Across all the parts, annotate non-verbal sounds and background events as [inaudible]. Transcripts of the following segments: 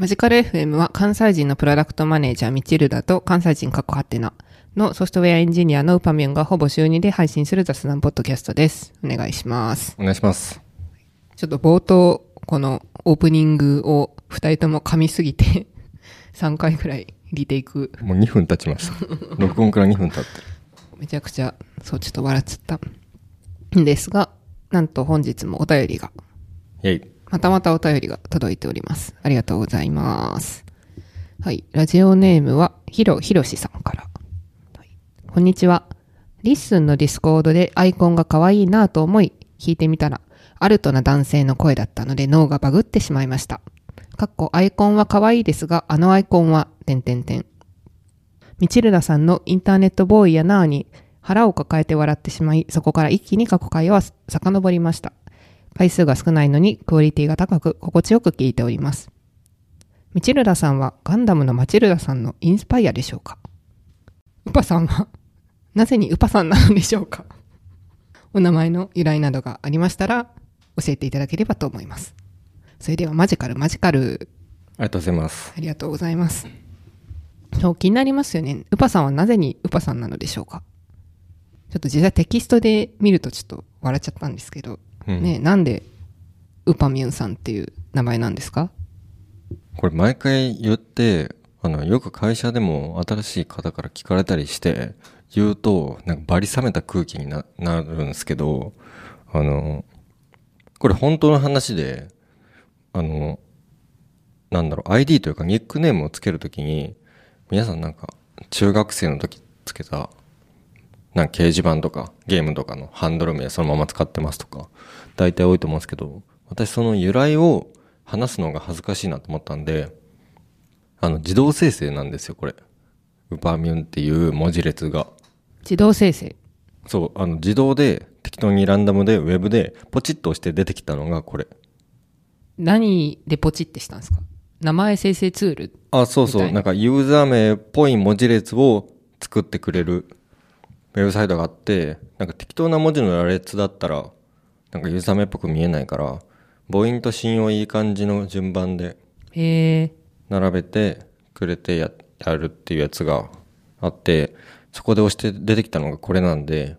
マジカル FM は関西人のプロダクトマネージャーミチルダと関西人過去ハテナのソフトウェアエンジニアのウパミュンがほぼ週2で配信する雑談ポッドキャストです。お願いします。お願いします。ちょっと冒頭、このオープニングを二人とも噛みすぎて [laughs] 3回くらいリテイクもう2分経ちました。[laughs] 録音から2分経ってる。めちゃくちゃ、そう、ちょっと笑っちゃった。んですが、なんと本日もお便りが、イェイ。またまたお便りが届いております。ありがとうございます。はい。ラジオネームは、ひろひろしさんから。はいこんにちは。 LISTEN の Discord でアイコンが可愛いなぁと思い、聞いてみたら、アルトな男性の声だったので脳がバグってしまいました。かっこアイコンは可愛いですが、あのアイコンは、てんてんてん。ミチルダさんのインターネットボーイやなーに腹を抱えて笑ってしまい、そこから一気に過去回は遡りました。回数が少ないのにクオリティが高く心地よく聞いております。ミチルダさんはガンダムのマチルダさんのインスパイアでしょうか？ウパさんはなぜにウパさんなのでしょうか？お名前の由来などがありましたら教えていただければと思います。それではマジカルマジカルありがとうございます。ありがとうございます。そう、気になりますよね。ウパさんはなぜにウパさんなのでしょうか？ちょっと実際テキストで見るとちょっと笑っちゃったんですけど、うん。ね、なんでウパミュンさんっていう名前なんですか？これ毎回言って、あの、よく会社でも新しい方から聞かれたりして、言うと、なんかバリ冷めた空気にななるんですけど、あの、これ本当の話で、あの、なんだろう、ID というかニックネームをつけるときに、皆さんなんか、中学生の時つけた、なんか掲示板とかゲームとかのハンドル名そのまま使ってますとか、大体多いと思うんですけど、私その由来を話すのが恥ずかしいなと思ったんで、あの、自動生成なんですよ、これ。ウパミュンっていう文字列が。自動生成？そう、あの、自動で適当にランダムでウェブでポチッと押して出てきたのがこれ。何でポチってしたんですか？名前生成ツール？あ、そうそう。なんかユーザー名っぽい文字列を作ってくれるウェブサイトがあって、なんか適当な文字の羅列だったら、なんかユーザー名っぽく見えないから、母音と子音をいい感じの順番で。並べてくれてややるっていうやつがあって、そこで押して出てきたのがこれなんで、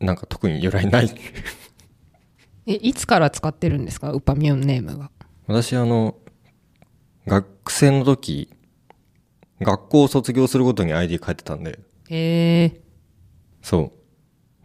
なんか特に由来ない。[laughs] え、いつから使ってるんですか？ウパミュンネームは。私あの、学生の時、学校を卒業するごとに ID 変えてたんで、へえ。そう。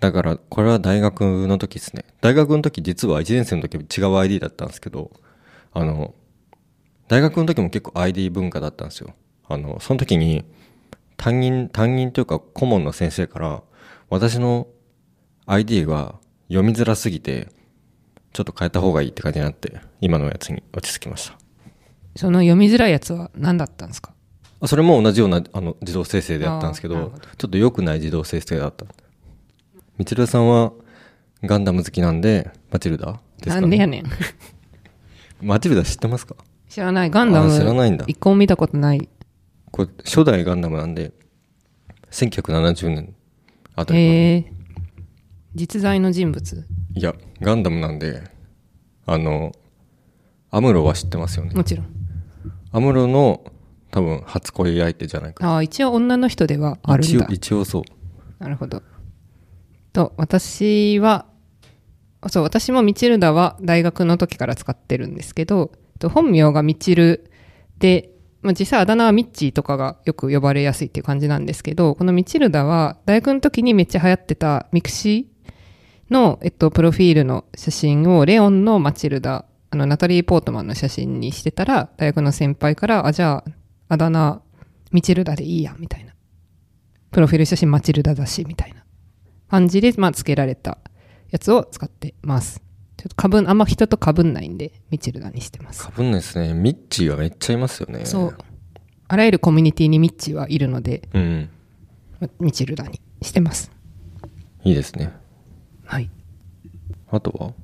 だから、これは大学の時ですね。大学の時実は1年生の時違う ID だったんですけど、あの、大学の時も結構 ID 文化だったんですよ。あの、その時に、担任、担任というか顧問の先生から、私の ID が読みづらすぎて、ちょっと変えた方がいいって感じになって、今のやつに落ち着きました。その読みづらいやつは何だったんですか？それも同じようなあの自動生成でやったんですけどちょっと良くない自動生成だったみちるさんはガンダム好きなんでマチルダですか、ね、なんでやねん。[laughs] マチルダ知ってますか？知らない。ガンダム。あ知らないんだ一個も見たことない。これ初代ガンダムなんで1970年あたりへえ。実在の人物いやガンダムなんであのアムロは知ってますよねもちろん。アムロの多分初恋相手じゃないかああ、一応女の人ではあるんだ一応。一応そうなるほど。と、私は、そう、私もミチルダは大学の時から使ってるんですけど、と本名がミチルで、まあ、実際あだ名はミッチーとかがよく呼ばれやすいっていう感じなんですけど、このミチルダは大学の時にめっちゃ流行ってた mixi の、えっと、プロフィールの写真をレオンのマチルダ、あの、ナタリー・ポートマンの写真にしてたら、大学の先輩から、あ、じゃあ、あだ名、ミチルダでいいやん、みたいな。プロフィール写真マチルダだし、みたいな感じで、まあ、付けられたやつを使ってます。ちょっとかぶん、あんま人とかぶんないんで、ミチルダにしてます。かぶんないですねミッチーはめっちゃいますよねそう。あらゆるコミュニティにミッチはいるので、うんまミチルダにしてます。いいですねはい。あとは？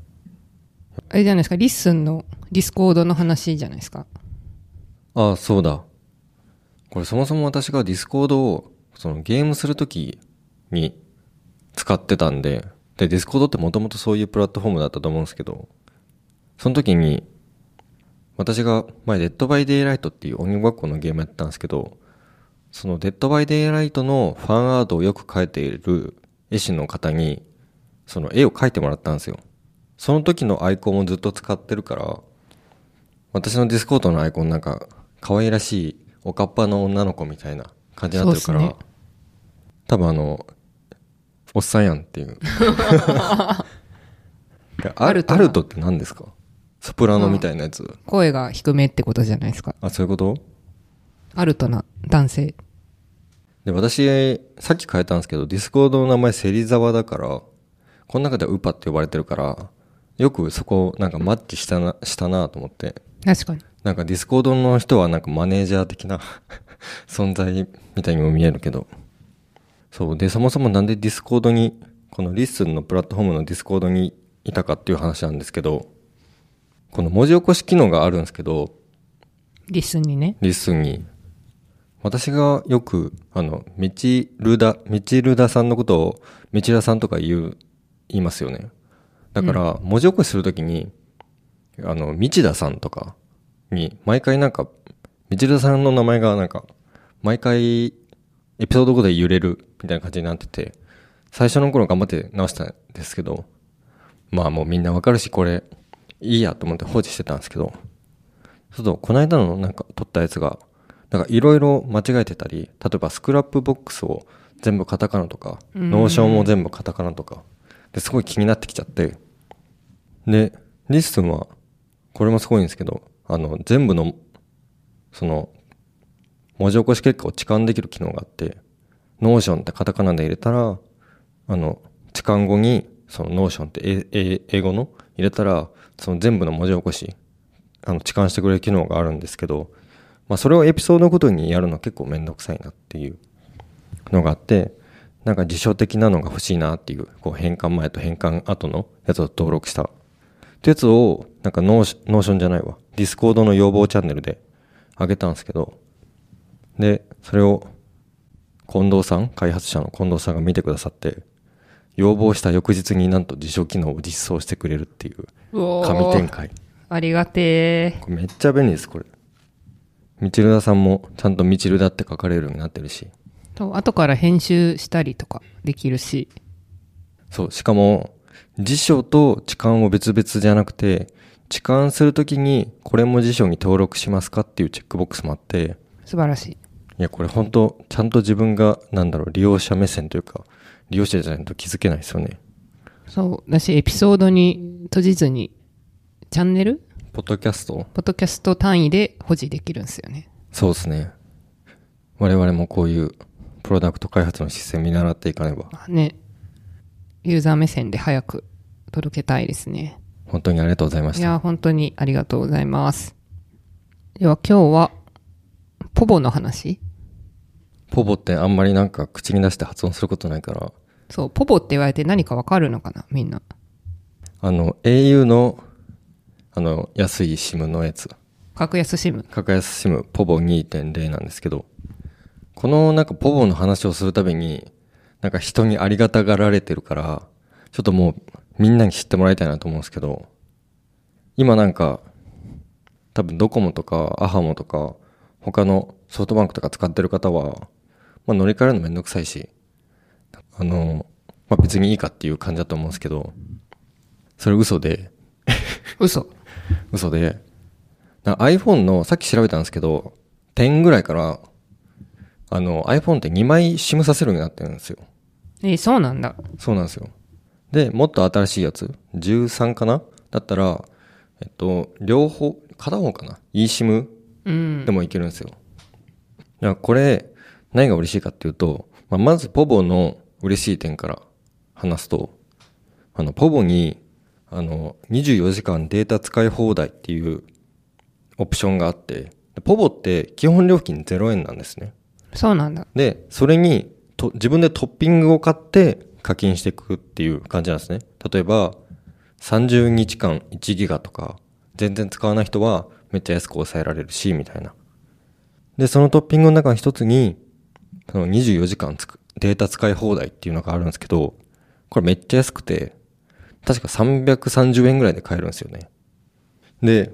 あれじゃないですか、 LISTEN の Discord の話じゃないですか？ああ、そうだ。これそもそも私が Discord をそのゲームするときに使ってたんで、で、 Discord ってもともとそういうプラットフォームだったと思うんですけど、その時に、私が前 Dead by Daylight っていう鬼ごっこのゲームやってたんですけど、その Dead by Daylight のファンアートをよく描いている絵師の方に、その絵を描いてもらったんですよ。その時のアイコンをずっと使ってるから、私の Discord のアイコンなんか可愛らしいおかっぱの女の子みたいな感じになってるから、ね多分あの、おっさんやんっていう。アアルトアルトって何ですか？ソプラノみたいなやつ。声が低めってことじゃないですか。あ、そういうこと？アルトな男性。で、私、さっき変えたんですけど、 Discord の名前芹沢だから、この中ではウパって呼ばれてるから、よくそこなんかマッチしたな、したなと思って。確かに。なんか Discord の人はなんかマネージャー的な [laughs] 存在みたいにも見えるけど。そう。で、そもそもなんで Discord に、この LISTEN のプラットフォームの Discord にいたかっていう話なんですけど、この文字起こし機能があるんですけど、リスンにね。 LISTEN に。私がよく、あの、ミチルダ、ミチルダさんのことを、ミチラさんとか言う、言いますよね。だから、文字起こしするときに、あの、ミチダさんとかに、毎回なんか、ミチルダさんの名前がなんか、毎回、エピソード5で揺れる、みたいな感じになってて、最初の頃頑張って直したんですけど、まあもうみんなわかるし、これ、いいやと思って放置してたんですけど、そうそう、この間のなんか撮ったやつが、なんかいろいろ間違えてたり、例えば Scrapbox を全部カタカナとか、うん。 Notionも全部カタカナとか、ですごい気になってきちゃって、で、リッスンは、これもすごいんですけど、あの、全部の、その、文字起こし結果を置換できる機能があって、ノーションってカタカナで入れたら、あの、置換後に、その Notionって英語の入れたら、その全部の文字起こし、あの、置換してくれる機能があるんですけど、まあそれをエピソードごとにやるの結構めんどくさいなっていうのがあって、なんか辞書的なのが欲しいなっていう、こう変換前と変換後のやつを登録した。ってやつを、なんか Notionじゃないわ。 Discordの要望チャンネルで上げたんですけど、で、それを近藤さん、開発者の近藤さんが見てくださって、要望した翌日になんと辞書機能を実装してくれるっていう神展開。ありがてー。これめっちゃ便利です、これ。ミチルダさんもちゃんとミチルダって書かれるようになってるし。と、後から編集したりとかできるし。そう、しかも、辞書と置換を別々じゃなくて、置換するときに、これも辞書に登録しますかっていうチェックボックスもあって、素晴らしい。いや、これ本当ちゃんと自分が、なんだろう、利用者目線というか、利用者じゃないと気づけないですよね。そう。だし、エピソードに閉じずに、チャンネル？ポッドキャスト？ポッドキャスト単位で保持できるんですよね。そうですね。我々もこういうプロダクト開発の姿勢見習っていかねば。まあね。ユーザー目線で早く届けたいですね。本当にありがとうございました。いや、本当にありがとうございます。では今日は、ポボの話？ポボってあんまりなんか口に出して発音することないから、そう、ポボって言われて何かわかるのかな？みんな。あの、au の、あの、安い SIM のやつ。格安シム？格安 SIM ポボ2.0なんですけど、このなんかポボの話をするたびに、なんか人にありがたがられてるから、ちょっともうみんなに知ってもらいたいなと思うんですけど、今なんか、多分ドコモとかアハモとか、他のソフトバンクとか使ってる方は、まあ乗り換えるのめんどくさいし、あの、まあ別にいいかっていう感じだと思うんですけど、それ嘘で、嘘。[laughs] 嘘で、な iPhone の、さっき調べたんですけど、10ぐらいから、あの、iPhone って2枚 SIM させるようになってるんですよ。えーそうなんだ。そうなんですよ。で、もっと新しいやつ、13かな？だったら、えっと、両方、片方かな ?eSIM うん。でもいけるんですよ。いや、これ、何が嬉しいかっていうと、まあ、まず、ポボの嬉しい点から話すと、あの、ポボに、あの、24時間データ使い放題っていうオプションがあって、でポボって基本料金0円なんですね。そうなんだ。で、それにと、自分でトッピングを買って課金していくっていう感じなんですね。例えば、30日間1ギガとか、全然使わない人はめっちゃ安く抑えられるし、みたいな。で、そのトッピングの中の一つに、その24時間つくデータ使い放題っていうのがあるんですけど、これめっちゃ安くて、確か330円ぐらいで買えるんですよね。で、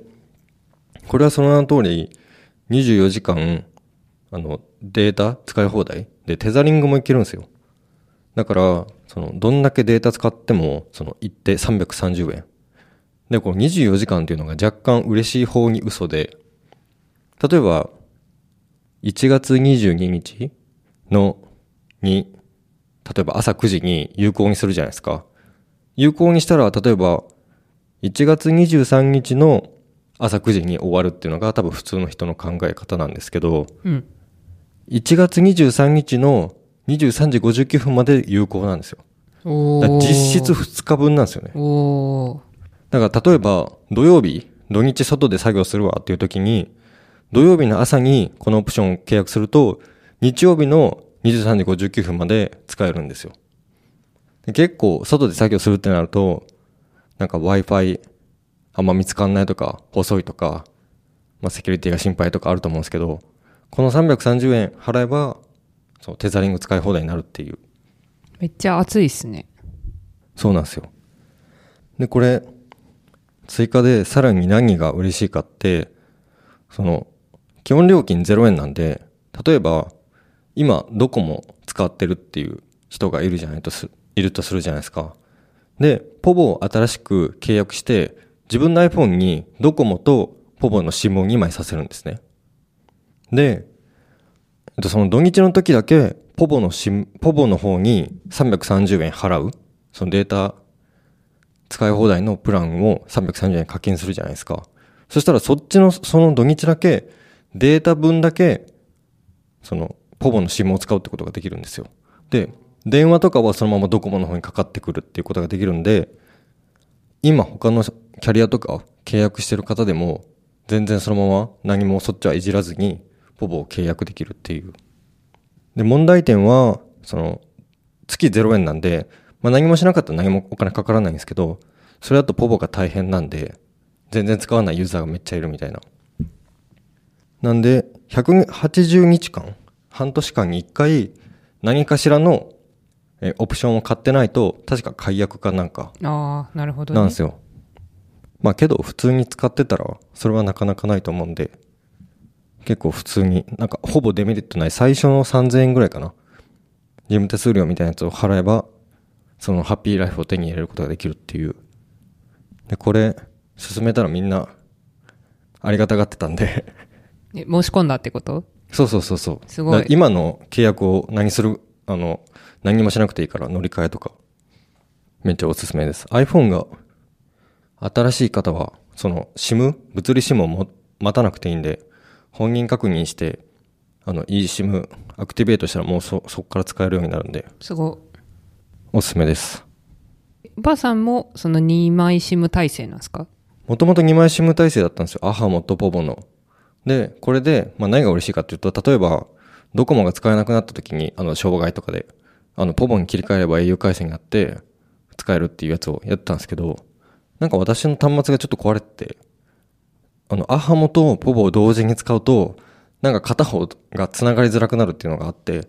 これはその名の通り、24時間、あの、データ使い放題で、テザリングもいけるんですよ。だから、その、どんだけデータ使っても、その、一定330円。で、この24時間っていうのが若干嬉しい方に嘘で、例えば、1月22日の、に、例えば朝9時に有効にするじゃないですか。有効にしたら、例えば、1月23日の朝9時に終わるっていうのが多分普通の人の考え方なんですけど、うん。1月23日の23時59分まで有効なんですよ。実質2日分なんですよね。だから例えば土曜日、土日外で作業するわっていう時に、土曜日の朝にこのオプションを契約すると、日曜日の23時59分まで使えるんですよ。で結構外で作業するってなると、なんか Wi-Fi あんま見つかんないとか、遅いとか、まあセキュリティが心配とかあると思うんですけど、この330円払えば、そう、テザリング使い放題になるっていう。めっちゃ熱いっすね。そうなんですよ。で、これ、追加でさらに何が嬉しいかって、その、基本料金0円なんで、例えば、今、ドコモ使ってるっていう人がいるじゃないとす、いるとするじゃないですか。で、ポボを新しく契約して、自分の iPhone にドコモとポボの SIM を2枚させるんですね。で、とその土日の時だけ、ポボの SIM、ポボの方に330円払う。そのデータ使い放題のプランを330円課金するじゃないですか。そしたらそっちの、その土日だけ、データ分だけ、その、ポボの SIM を使うってことができるんですよ。で、電話とかはそのままドコモの方にかかってくるっていうことができるんで、今他のキャリアとか契約してる方でも、全然そのまま何もそっちはいじらずに、ポボを契約できるっていう。で、問題点は、その、月0円なんで、まあ何もしなかったら何もお金かからないんですけど、それだとポボが大変なんで、全然使わないユーザーがめっちゃいるみたいな。なんで、180日間、半年間に1回、何かしらの、えオプションを買ってないと、確か解約かなんか、ああ、なるほど、ね。なんですよ。まあけど、普通に使ってたら、それはなかなかないと思うんで、結構普通に、なんかほぼデメリットない最初の3000円ぐらいかな。事務手数料みたいなやつを払えば、そのハッピーライフを手に入れることができるっていう。で、これ、進めたらみんな、ありがたがってたんで、[laughs] え申し込んだってこと？そうそうそうそう。すごいだ今の契約を何する、あの、何もしなくていいから乗り換えとか、めっちゃおすすめです。iPhone が新しい方は、その SIM、物理 SIM をも待たなくていいんで、本人確認して、あの、eSIM アクティベートしたらもうそ、そこから使えるようになるんで、すごおすすめです。い。ばあさんもその2枚 SIM 体制なんですか？もともと2枚 SIM 体制だったんですよ。アハモとポボの。で、これで、まあ何が嬉しいかっていうと、例えば、ドコモが使えなくなった時に、あの、障害とかで、あの、ポボに切り替えれば au 回線になって、使えるっていうやつをやってたんですけど、なんか私の端末がちょっと壊れてて、あの、アハモとポボを同時に使うと、なんか片方が繋がりづらくなるっていうのがあって、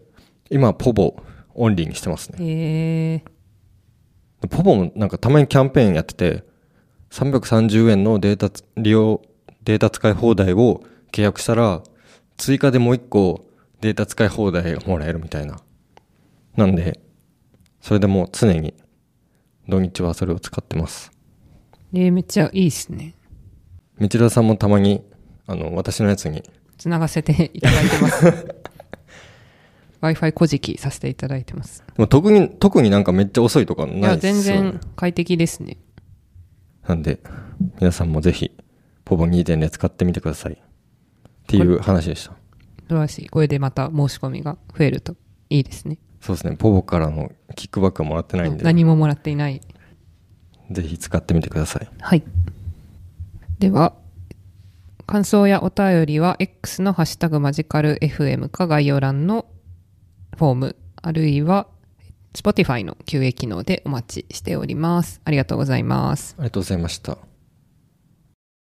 今はポボオンリーにしてますね。へえポボもなんかたまにキャンペーンやってて、330円のデータつ利用、データ使い放題を契約したら、追加でもう一個データ使い放題がもらえるみたいな。なんで、それでもう常に土日はそれを使ってます。えー、めっちゃいいっすね。道田さんもたまに、あの、私のやつに、つながせていただいてます。[laughs] Wi-Fi こじきさせていただいてます。でも特に、特になんかめっちゃ遅いとかいや、ないっすよ、ね。全然快適ですね。なんで、皆さんもぜひ、ポボ2.0使ってみてください。っていう話でした。素晴らしい。これでまた申し込みが増えるといいですね。そうですね。ポボからのキックバックはもらってないんで、何ももらっていない。ぜひ使ってみてください。はい。では、感想やお便りは X のハッシュタグマジカル FM か概要欄のフォーム、あるいは Spotify の QA 機能でお待ちしております。ありがとうございます。ありがとうございました。